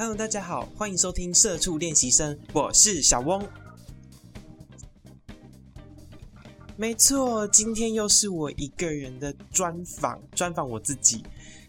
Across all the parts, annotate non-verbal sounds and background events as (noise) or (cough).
Hello，大家好，欢迎收听社畜练习生，我是小翁。没错，今天又是我一个人的专访，专访我自己。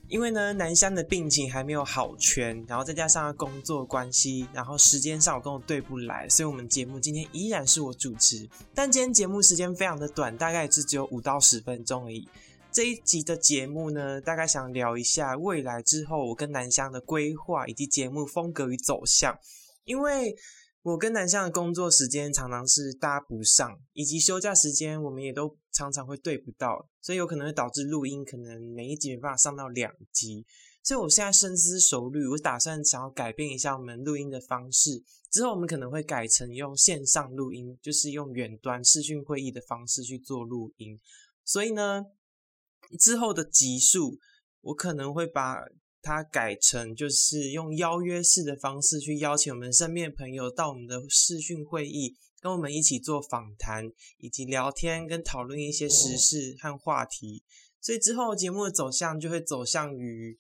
因为呢，南湘的病情还没有好全，然后再加上工作关系，然后时间上我跟我对不来，所以我们节目今天依然是我主持。但今天节目时间非常的短，大概是只有五到十分钟而已。这一集的节目呢，大概想聊一下未来之后我跟南湘的规划，以及节目风格与走向。因为我跟南湘的工作时间常常是搭不上，以及休假时间我们也都。常常会对不到，所以有可能会导致录音可能每一集没办法上到两集。所以我现在深思熟虑，我打算想要改变一下我们录音的方式。之后我们可能会改成用线上录音，就是用远端视讯会议的方式去做录音。所以呢，之后的集数我可能会把它改成就是用邀约式的方式去邀请我们身边朋友到我们的视讯会议。跟我们一起做访谈，以及聊天跟讨论一些时事和话题，所以之后节目的走向就会走向于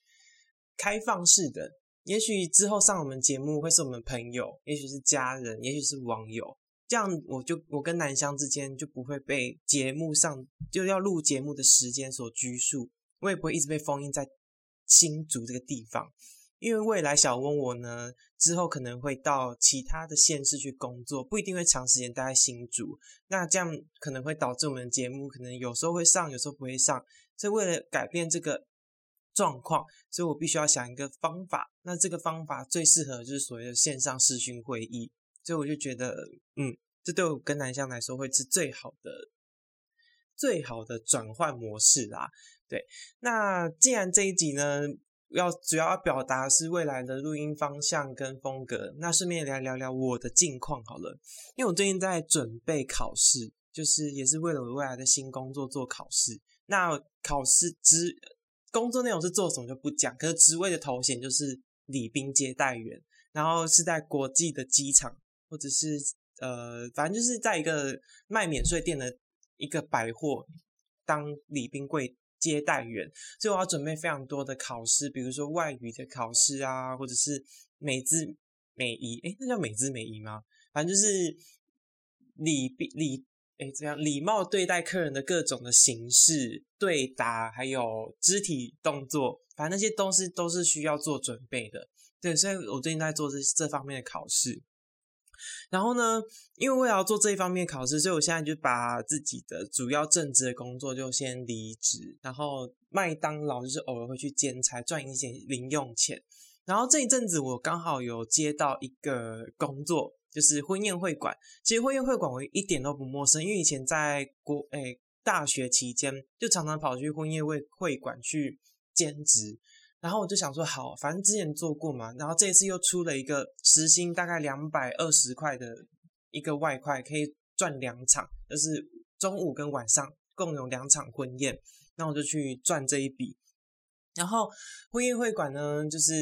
开放式的。也许之后上我们节目会是我们朋友，也许是家人，也许是网友，这样我就我跟南湘之间就不会被节目上就要录节目的时间所拘束，我也不会一直被封印在新竹这个地方。因为未来小翁我呢，之后可能会到其他的县市去工作，不一定会长时间待在新竹。那这样可能会导致我们节目可能有时候会上，有时候不会上。所以为了改变这个状况，所以我必须要想一个方法。那这个方法最适合就是所谓的线上视讯会议。所以我就觉得，嗯，这对我跟南湘来说会是最好的、最好的转换模式啦。对，那既然这一集呢。要主要要表达是未来的录音方向跟风格，那顺便来聊聊我的近况好了。因为我最近在准备考试，就是也是为了我未来的新工作做考试。那考试职工作内容是做什么就不讲，可是职位的头衔就是礼宾接待员，然后是在国际的机场或者是呃，反正就是在一个卖免税店的一个百货当礼宾柜。接待员，所以我要准备非常多的考试，比如说外语的考试啊，或者是美姿美仪，诶，那叫美姿美仪吗？反正就是礼宾礼，诶，这样礼貌对待客人的各种的形式对答，还有肢体动作，反正那些东西都是需要做准备的。对，所以我最近在做这这方面的考试。然后呢，因为我要做这一方面考试，所以我现在就把自己的主要正职的工作就先离职，然后麦当劳就是偶尔会去兼差赚一些零用钱。然后这一阵子我刚好有接到一个工作，就是婚宴会馆。其实婚宴会馆我一点都不陌生，因为以前在国诶大学期间就常常跑去婚宴会会馆去兼职。然后我就想说，好，反正之前做过嘛，然后这一次又出了一个时薪大概两百二十块的一个外快，可以赚两场，就是中午跟晚上共有两场婚宴，那我就去赚这一笔。然后婚宴会馆呢，就是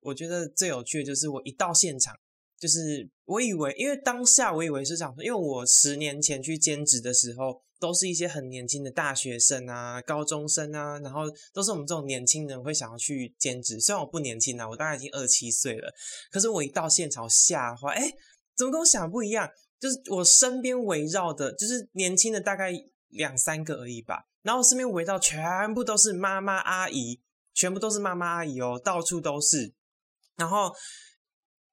我觉得最有趣的就是我一到现场，就是我以为，因为当下我以为是想说，因为我十年前去兼职的时候。都是一些很年轻的大学生啊、高中生啊，然后都是我们这种年轻人会想要去兼职。虽然我不年轻啊，我大概已经二七岁了，可是我一到现场吓坏，哎，怎么跟我想不一样？就是我身边围绕的，就是年轻的大概两三个而已吧，然后身边围绕全部都是妈妈阿姨，全部都是妈妈阿姨哦，到处都是。然后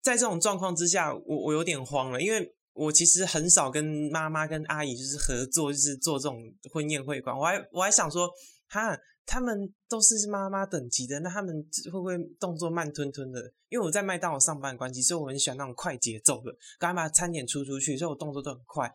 在这种状况之下，我我有点慌了，因为。我其实很少跟妈妈跟阿姨就是合作，就是做这种婚宴会馆。我还我还想说，哈，他们都是妈妈等级的，那他们会不会动作慢吞吞的？因为我在麦当劳上班的关系，所以我很喜欢那种快节奏的，赶快把餐点出出去，所以我动作都很快。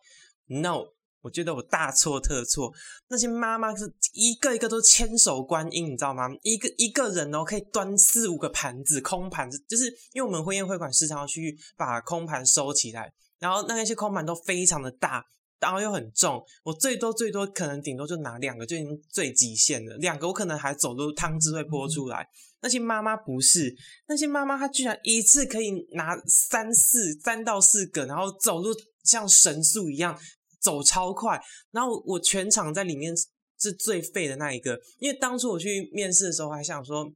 No，我觉得我大错特错。那些妈妈是一个一个都千手观音，你知道吗？一个一个人哦，可以端四五个盘子，空盘子，就是因为我们婚宴会馆时常要去把空盘收起来。然后那些空盘都非常的大，然后又很重，我最多最多可能顶多就拿两个就已经最极限了，两个我可能还走路汤汁会泼出来。那些妈妈不是，那些妈妈她居然一次可以拿三四三到四个，然后走路像神速一样走超快，然后我全场在里面是最废的那一个，因为当初我去面试的时候还想说。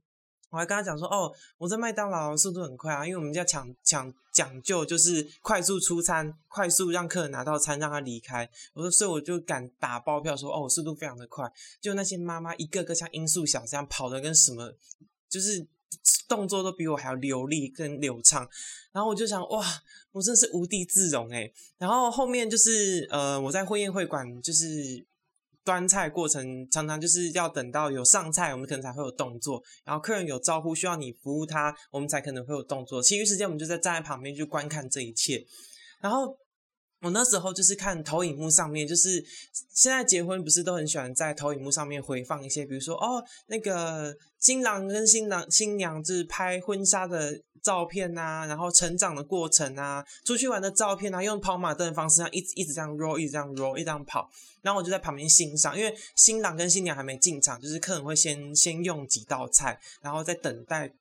我还跟他讲说，哦，我在麦当劳速度很快啊，因为我们家抢抢讲究就是快速出餐，快速让客人拿到餐，让他离开。我说，所以我就敢打包票说，哦，我速度非常的快。就那些妈妈一个个像音速小子这样跑的跟什么，就是动作都比我还要流利跟流畅。然后我就想，哇，我真是无地自容诶。然后后面就是呃，我在婚宴会馆就是。端菜过程常常就是要等到有上菜，我们可能才会有动作。然后客人有招呼需要你服务他，我们才可能会有动作。其余时间我们就在站在旁边去观看这一切。然后我那时候就是看投影幕上面，就是现在结婚不是都很喜欢在投影幕上面回放一些，比如说哦那个新郎跟新郎新娘就是拍婚纱的。照片啊，然后成长的过程啊，出去玩的照片啊，用跑马灯的方式，这样一直一直这样 roll，一直这样 roll，一直这样跑。然后我就在旁边欣赏，因为新郎跟新娘还没进场，就是客人会先先用几道菜，然后再等待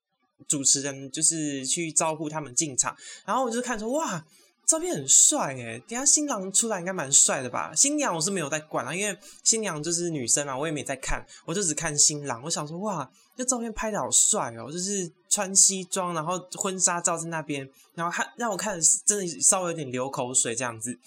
主持人就是去招呼他们进场。然后我就看说，哇，照片很帅诶，等下新郎出来应该蛮帅的吧？新娘我是没有在管啊，因为新娘就是女生嘛，我也没在看，我就只看新郎。我想说，哇，这照片拍的好帅哦，就是。穿西装，然后婚纱照在那边，然后看让我看真的稍微有点流口水这样子，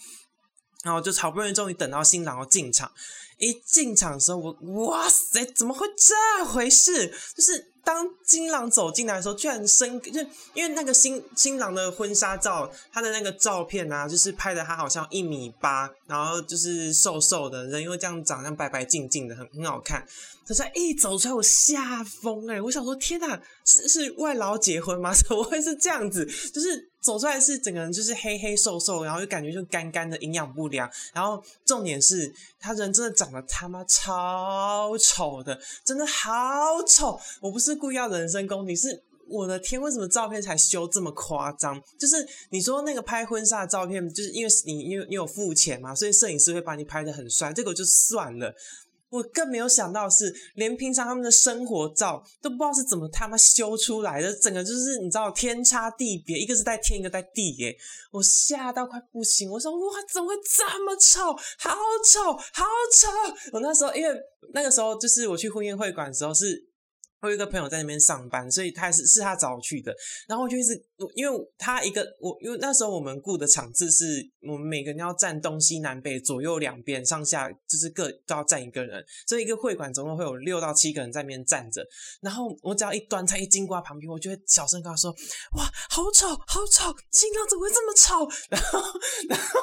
然后就好不容易终于等到新郎要进场，一进场的时候，我哇塞，怎么会这回事？就是。当新郎走进来的时候，居然生就因为那个新新郎的婚纱照，他的那个照片啊，就是拍的他好像一米八，然后就是瘦瘦的人，因为这样长，这样白白净净的，很很好看。可是一走出来，我吓疯哎！我想说，天哪，是是外劳结婚吗？(laughs) 怎么会是这样子？就是。走出来是整个人就是黑黑瘦瘦，然后就感觉就干干的，营养不良。然后重点是他人真的长得他妈超丑的，真的好丑！我不是故意要人身攻击，是我的天，为什么照片才修这么夸张？就是你说那个拍婚纱照片，就是因为你因为你有付钱嘛，所以摄影师会把你拍的很帅，这个就算了。我更没有想到是，连平常他们的生活照都不知道是怎么他妈修出来的，整个就是你知道天差地别，一个是在天，一个在地，耶！我吓到快不行，我说哇，怎么会这么丑？好丑，好丑！我那时候因为那个时候就是我去婚宴会馆的时候是。我有一个朋友在那边上班，所以他是是他找我去的。然后我就一直，因为他一个我，因为那时候我们雇的场次是我们每个人要站东西南北左右两边上下，就是各都要站一个人。所以一个会馆总共会有六到七个人在那边站着。然后我只要一端菜一经过旁边，我就会小声跟他说：“哇，好吵，好吵！新郎怎么会这么吵？” (laughs) 然后，然后，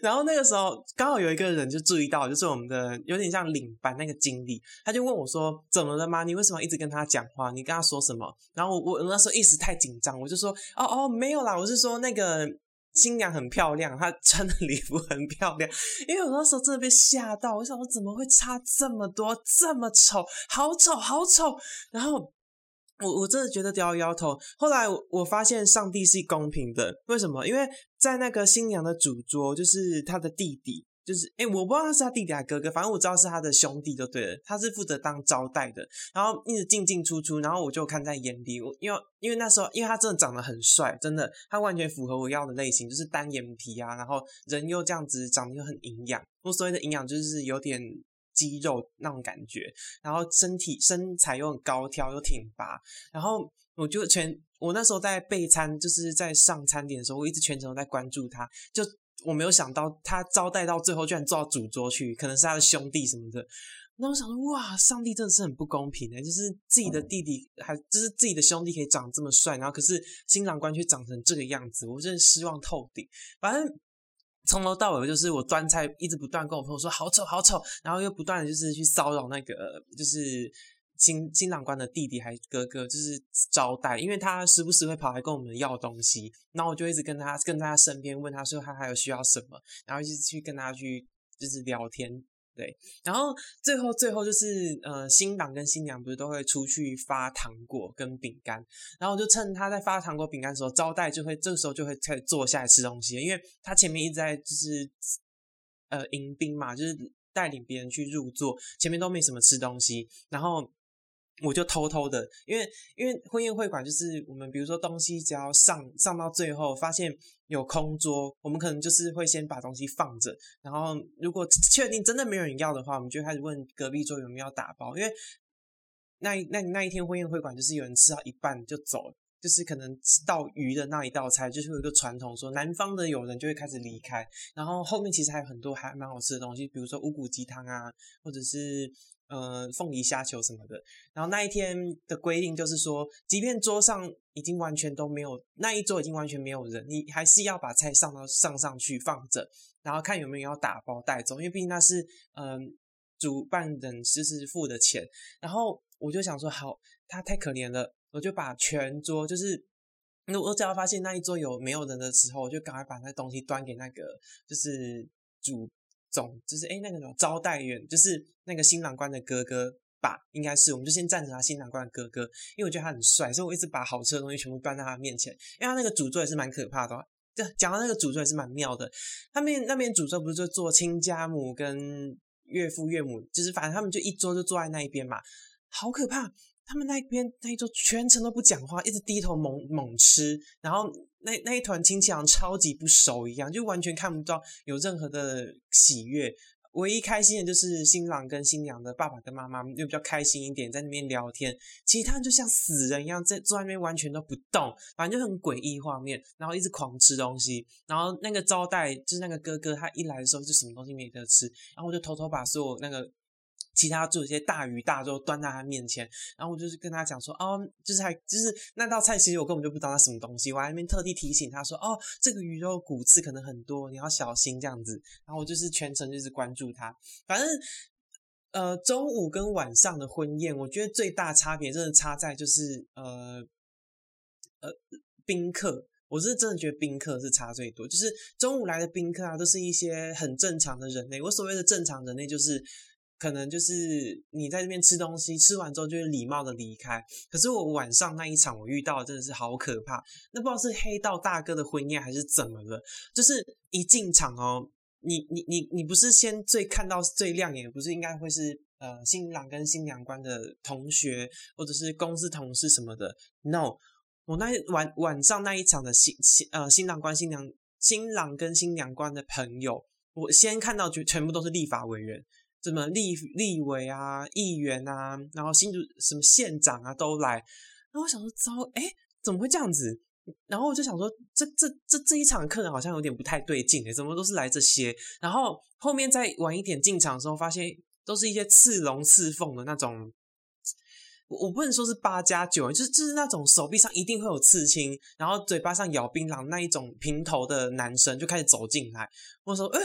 然后那个时候刚好有一个人就注意到，就是我们的有点像领班那个经理，他就问我说：“怎么了吗？你为什么一直跟他？”他讲话，你跟他说什么？然后我我那时候一时太紧张，我就说哦哦没有啦，我是说那个新娘很漂亮，她穿的礼服很漂亮。因为我那时候真的被吓到，我想我怎么会差这么多，这么丑，好丑好丑。然后我我真的觉得摇摇头。后来我发现上帝是公平的，为什么？因为在那个新娘的主桌，就是他的弟弟。就是，哎，我不知道他是他弟弟还是哥哥，反正我知道是他的兄弟就对了。他是负责当招待的，然后一直进进出出，然后我就看在眼里。我因为因为那时候，因为他真的长得很帅，真的，他完全符合我要的类型，就是单眼皮啊，然后人又这样子，长得又很营养。我所谓的营养，就是有点肌肉那种感觉，然后身体身材又很高挑又挺拔。然后我就全，我那时候在备餐，就是在上餐点的时候，我一直全程都在关注他，就。我没有想到他招待到最后居然坐到主桌去，可能是他的兄弟什么的。那我想说，哇，上帝真的是很不公平的，就是自己的弟弟还就是自己的兄弟可以长这么帅，然后可是新郎官却长成这个样子，我真的失望透顶。反正从头到尾就是我端菜一直不断跟我朋友说好丑好丑，然后又不断的就是去骚扰那个就是。新新郎官的弟弟还哥哥就是招待，因为他时不时会跑来跟我们要东西，然后我就一直跟他跟在他身边，问他说他还有需要什么，然后一直去跟他去就是聊天，对，然后最后最后就是呃新郎跟新娘不是都会出去发糖果跟饼干，然后就趁他在发糖果饼干的时候，招待就会这个时候就会开始坐下来吃东西，因为他前面一直在就是呃迎宾嘛，就是带领别人去入座，前面都没什么吃东西，然后。我就偷偷的，因为因为婚宴会馆就是我们，比如说东西只要上上到最后，发现有空桌，我们可能就是会先把东西放着，然后如果确定真的没有人要的话，我们就开始问隔壁桌有没有要打包，因为那那那一天婚宴会馆就是有人吃到一半就走了。就是可能到鱼的那一道菜，就是有一个传统，说南方的友人就会开始离开，然后后面其实还有很多还蛮好吃的东西，比如说五谷鸡汤啊，或者是呃凤梨虾球什么的。然后那一天的规定就是说，即便桌上已经完全都没有，那一桌已经完全没有人，你还是要把菜上到上上去放着，然后看有没有要打包带走，因为毕竟那是嗯主办人就是付的钱。然后我就想说，好，他太可怜了。我就把全桌，就是那我只要发现那一桌有没有人的时候，我就赶快把那东西端给那个就是主总，就是哎那个什么招待员，就是那个新郎官的哥哥吧，应该是，我们就先赞成他新郎官的哥哥，因为我觉得他很帅，所以我一直把好吃的东西全部端在他面前。因为他那个主桌也是蛮可怕的，对讲到那个主桌也是蛮妙的。他们那边主桌不是就做亲家母跟岳父岳母，就是反正他们就一桌就坐在那一边嘛，好可怕。他们那边那一桌全程都不讲话，一直低头猛猛吃，然后那那一团亲戚好像超级不熟一样，就完全看不到有任何的喜悦。唯一开心的就是新郎跟新娘的爸爸跟妈妈又比较开心一点，在那边聊天。其他人就像死人一样在坐在那边完全都不动，反正就很诡异画面，然后一直狂吃东西。然后那个招待就是那个哥哥，他一来的时候就什么东西没得吃，然后我就偷偷把所有那个。其他做一些大鱼大肉端在他面前，然后我就是跟他讲说，哦，就是还就是那道菜，其实我根本就不知道它什么东西，我还那边特地提醒他说，哦，这个鱼肉骨刺可能很多，你要小心这样子。然后我就是全程就是关注他。反正，呃，中午跟晚上的婚宴，我觉得最大差别真的差在就是呃呃宾客，我是真的觉得宾客是差最多。就是中午来的宾客啊，都是一些很正常的人类。我所谓的正常人类就是。可能就是你在这边吃东西，吃完之后就是礼貌的离开。可是我晚上那一场我遇到真的是好可怕，那不知道是黑道大哥的婚宴还是怎么了，就是一进场哦，你你你你不是先最看到最亮眼，不是应该会是呃新郎跟新娘官的同学或者是公司同事什么的？No，我那晚晚上那一场的新新呃新郎官新娘新郎跟新娘官的朋友，我先看到就全部都是立法委员。什么立立委啊、议员啊，然后新竹什么县长啊都来，然后我想说糟，哎，怎么会这样子？然后我就想说，这这这这一场客人好像有点不太对劲诶，怎么都是来这些？然后后面再晚一点进场的时候，发现都是一些刺龙刺凤的那种，我不能说是八加九，就是就是那种手臂上一定会有刺青，然后嘴巴上咬槟榔那一种平头的男生就开始走进来，我说，哎。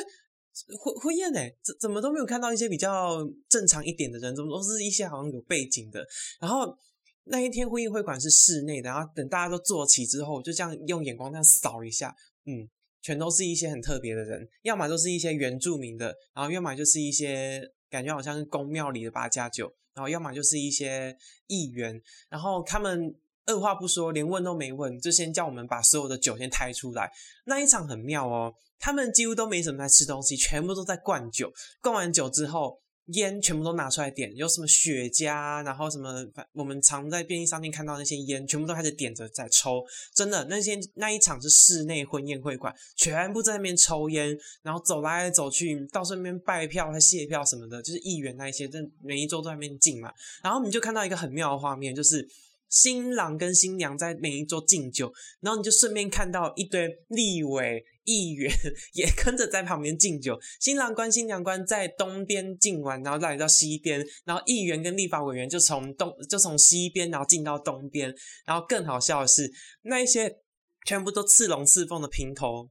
婚婚宴呢？怎怎么都没有看到一些比较正常一点的人，怎么都是一些好像有背景的。然后那一天婚宴会馆是室内的，然后等大家都坐齐之后，就这样用眼光这样扫一下，嗯，全都是一些很特别的人，要么都是一些原住民的，然后要么就是一些感觉好像是宫庙里的八加九，然后要么就是一些议员，然后他们。二话不说，连问都没问，就先叫我们把所有的酒先抬出来。那一场很妙哦，他们几乎都没什么在吃东西，全部都在灌酒。灌完酒之后，烟全部都拿出来点，有什么雪茄，然后什么，我们常在便利商店看到那些烟，全部都开始点着在抽。真的，那些那一场是室内婚宴会馆，全部在那边抽烟，然后走来走去，到那边拜票、还谢票什么的，就是议员那一些，在每一周都在那边进嘛。然后你就看到一个很妙的画面，就是。新郎跟新娘在每一桌敬酒，然后你就顺便看到一堆立委议员 (laughs) 也跟着在旁边敬酒。新郎官、新娘官在东边敬完，然后来到西边，然后议员跟立法委员就从东就从西边，然后进到东边。然后更好笑的是，那一些全部都刺龙刺凤的平头，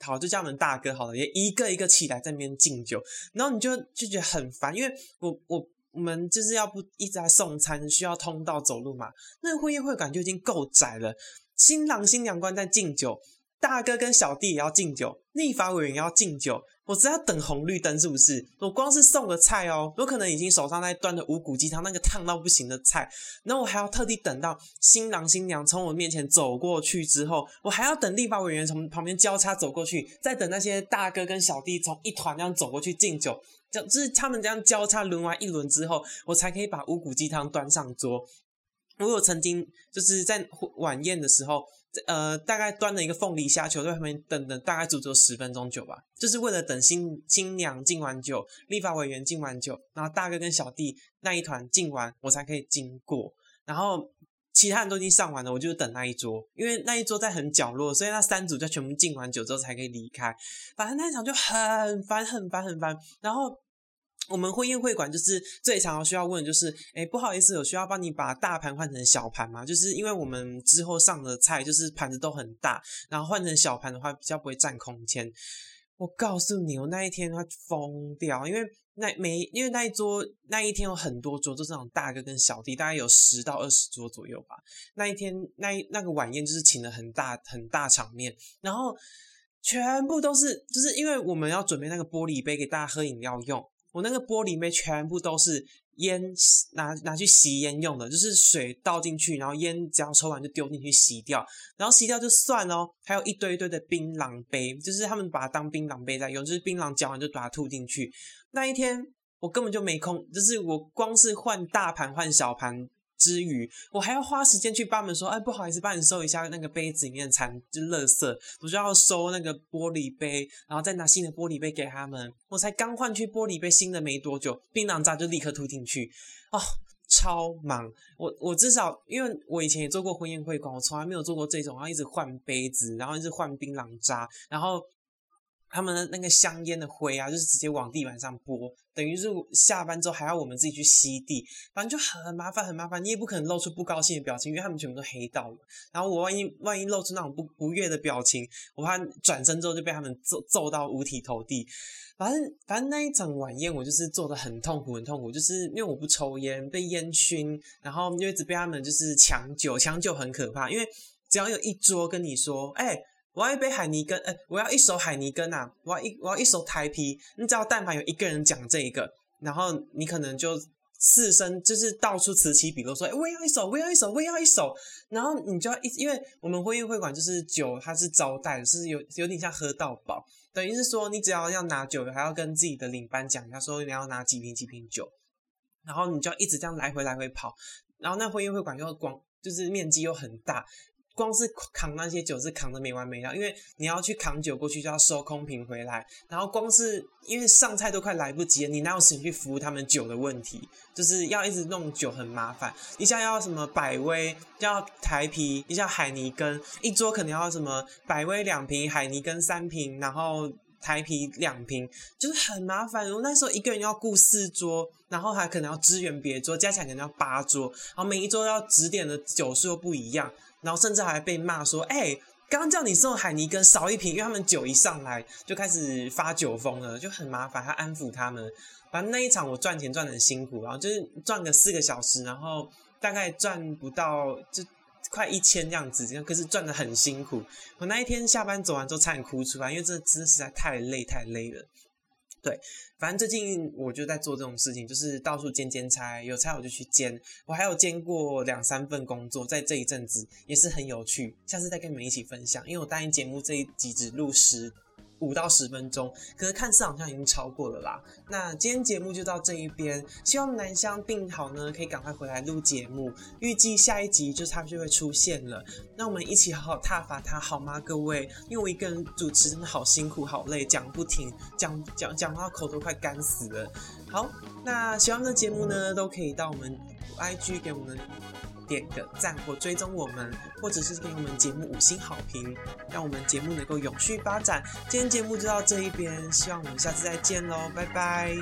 好就叫他们大哥好了，也一个一个起来在那边敬酒。然后你就就觉得很烦，因为我我。我们就是要不一直在送餐，需要通道走路嘛？那个婚宴会感觉已经够窄了。新郎新娘官在敬酒，大哥跟小弟也要敬酒，立法委员要敬酒。我只要等红绿灯，是不是？我光是送个菜哦，我可能已经手上在端着五谷鸡汤那个烫到不行的菜，然后我还要特地等到新郎新娘从我面前走过去之后，我还要等立法委员从旁边交叉走过去，再等那些大哥跟小弟从一团那样走过去敬酒。就是他们这样交叉轮完一轮之后，我才可以把五谷鸡汤端上桌。我有曾经就是在晚宴的时候，呃，大概端了一个凤梨虾球在旁边等等，大概足足十分钟久吧，就是为了等新新娘敬完酒，立法委员敬完酒，然后大哥跟小弟那一团敬完，我才可以经过。然后其他人都已经上完了，我就等那一桌，因为那一桌在很角落，所以那三组就全部敬完酒之后才可以离开。反正那一场就很烦，很烦，很烦。然后。我们婚宴会馆就是最常需要问，就是，哎，不好意思，有需要帮你把大盘换成小盘吗？就是因为我们之后上的菜就是盘子都很大，然后换成小盘的话比较不会占空间。我告诉你，我那一天会疯掉，因为那每因为那一桌那一天有很多桌，都是那种大哥跟小弟，大概有十到二十桌左右吧。那一天那那个晚宴就是请了很大很大场面，然后全部都是就是因为我们要准备那个玻璃杯给大家喝饮料用。我那个玻璃杯全部都是烟拿拿去吸烟用的，就是水倒进去，然后烟只要抽完就丢进去洗掉，然后洗掉就算哦。还有一堆堆的槟榔杯，就是他们把它当槟榔杯在用，就是槟榔嚼完就把它吐进去。那一天我根本就没空，就是我光是换大盘换小盘。之余，我还要花时间去帮他们说，哎，不好意思，帮你收一下那个杯子里面的残就垃圾，我就要收那个玻璃杯，然后再拿新的玻璃杯给他们。我才刚换去玻璃杯新的没多久，槟榔渣就立刻吐进去，哦，超忙。我我至少因为我以前也做过婚宴会馆，我从来没有做过这种，然后一直换杯子，然后一直换槟榔渣，然后。他们的那个香烟的灰啊，就是直接往地板上拨，等于是下班之后还要我们自己去吸地，反正就很麻烦，很麻烦。你也不可能露出不高兴的表情，因为他们全部都黑到了。然后我万一万一露出那种不不悦的表情，我怕转身之后就被他们揍揍到五体投地。反正反正那一场晚宴，我就是做的很痛苦，很痛苦，就是因为我不抽烟，被烟熏，然后又一直被他们就是抢酒，抢酒很可怕，因为只要有一桌跟你说，哎。我要一杯海尼根，哎，我要一手海尼根啊！我要一我要一手台啤。你知道，但凡有一个人讲这一个，然后你可能就四声就是到处此起彼落说，哎，我要一手，我要一手，我要一手。然后你就要一，因为我们婚宴会馆就是酒，它是招待，是有有点像喝到饱，等于是说你只要要拿酒，还要跟自己的领班讲，他说你要拿几瓶几瓶酒，然后你就要一直这样来回来回跑，然后那婚宴会馆又广，就是面积又很大。光是扛那些酒是扛的没完没了，因为你要去扛酒过去就要收空瓶回来，然后光是因为上菜都快来不及了，你哪有时间去服务他们酒的问题？就是要一直弄酒很麻烦，一下要什么百威，要台啤，一下海尼根，一桌可能要什么百威两瓶，海尼根三瓶，然后台啤两瓶，就是很麻烦。我那时候一个人要顾四桌，然后还可能要支援别桌，加起来可能要八桌，然后每一桌要指点的酒数又不一样。然后甚至还被骂说：“哎，刚刚叫你送海尼根少一瓶，因为他们酒一上来就开始发酒疯了，就很麻烦，还安抚他们。反正那一场我赚钱赚的很辛苦，然后就是赚个四个小时，然后大概赚不到就快一千这样子，这样可是赚的很辛苦。我那一天下班走完之后差点哭出来，因为这真的实在太累太累了。”对，反正最近我就在做这种事情，就是到处兼兼差，有差我就去兼。我还有兼过两三份工作，在这一阵子也是很有趣，下次再跟你们一起分享。因为我答应节目这一集只录十。五到十分钟，可是看似好像已经超过了啦。那今天节目就到这一边，希望南湘病好呢，可以赶快回来录节目。预计下一集就他就会出现了，那我们一起好好踏伐他好吗，各位？因为我一个人主持真的好辛苦好累，讲不停，讲讲讲到口都快干死了。好，那喜欢的节目呢，都可以到我们 IG 给我们。点个赞或追踪我们，或者是给我们节目五星好评，让我们节目能够永续发展。今天节目就到这一边，希望我们下次再见喽，拜拜。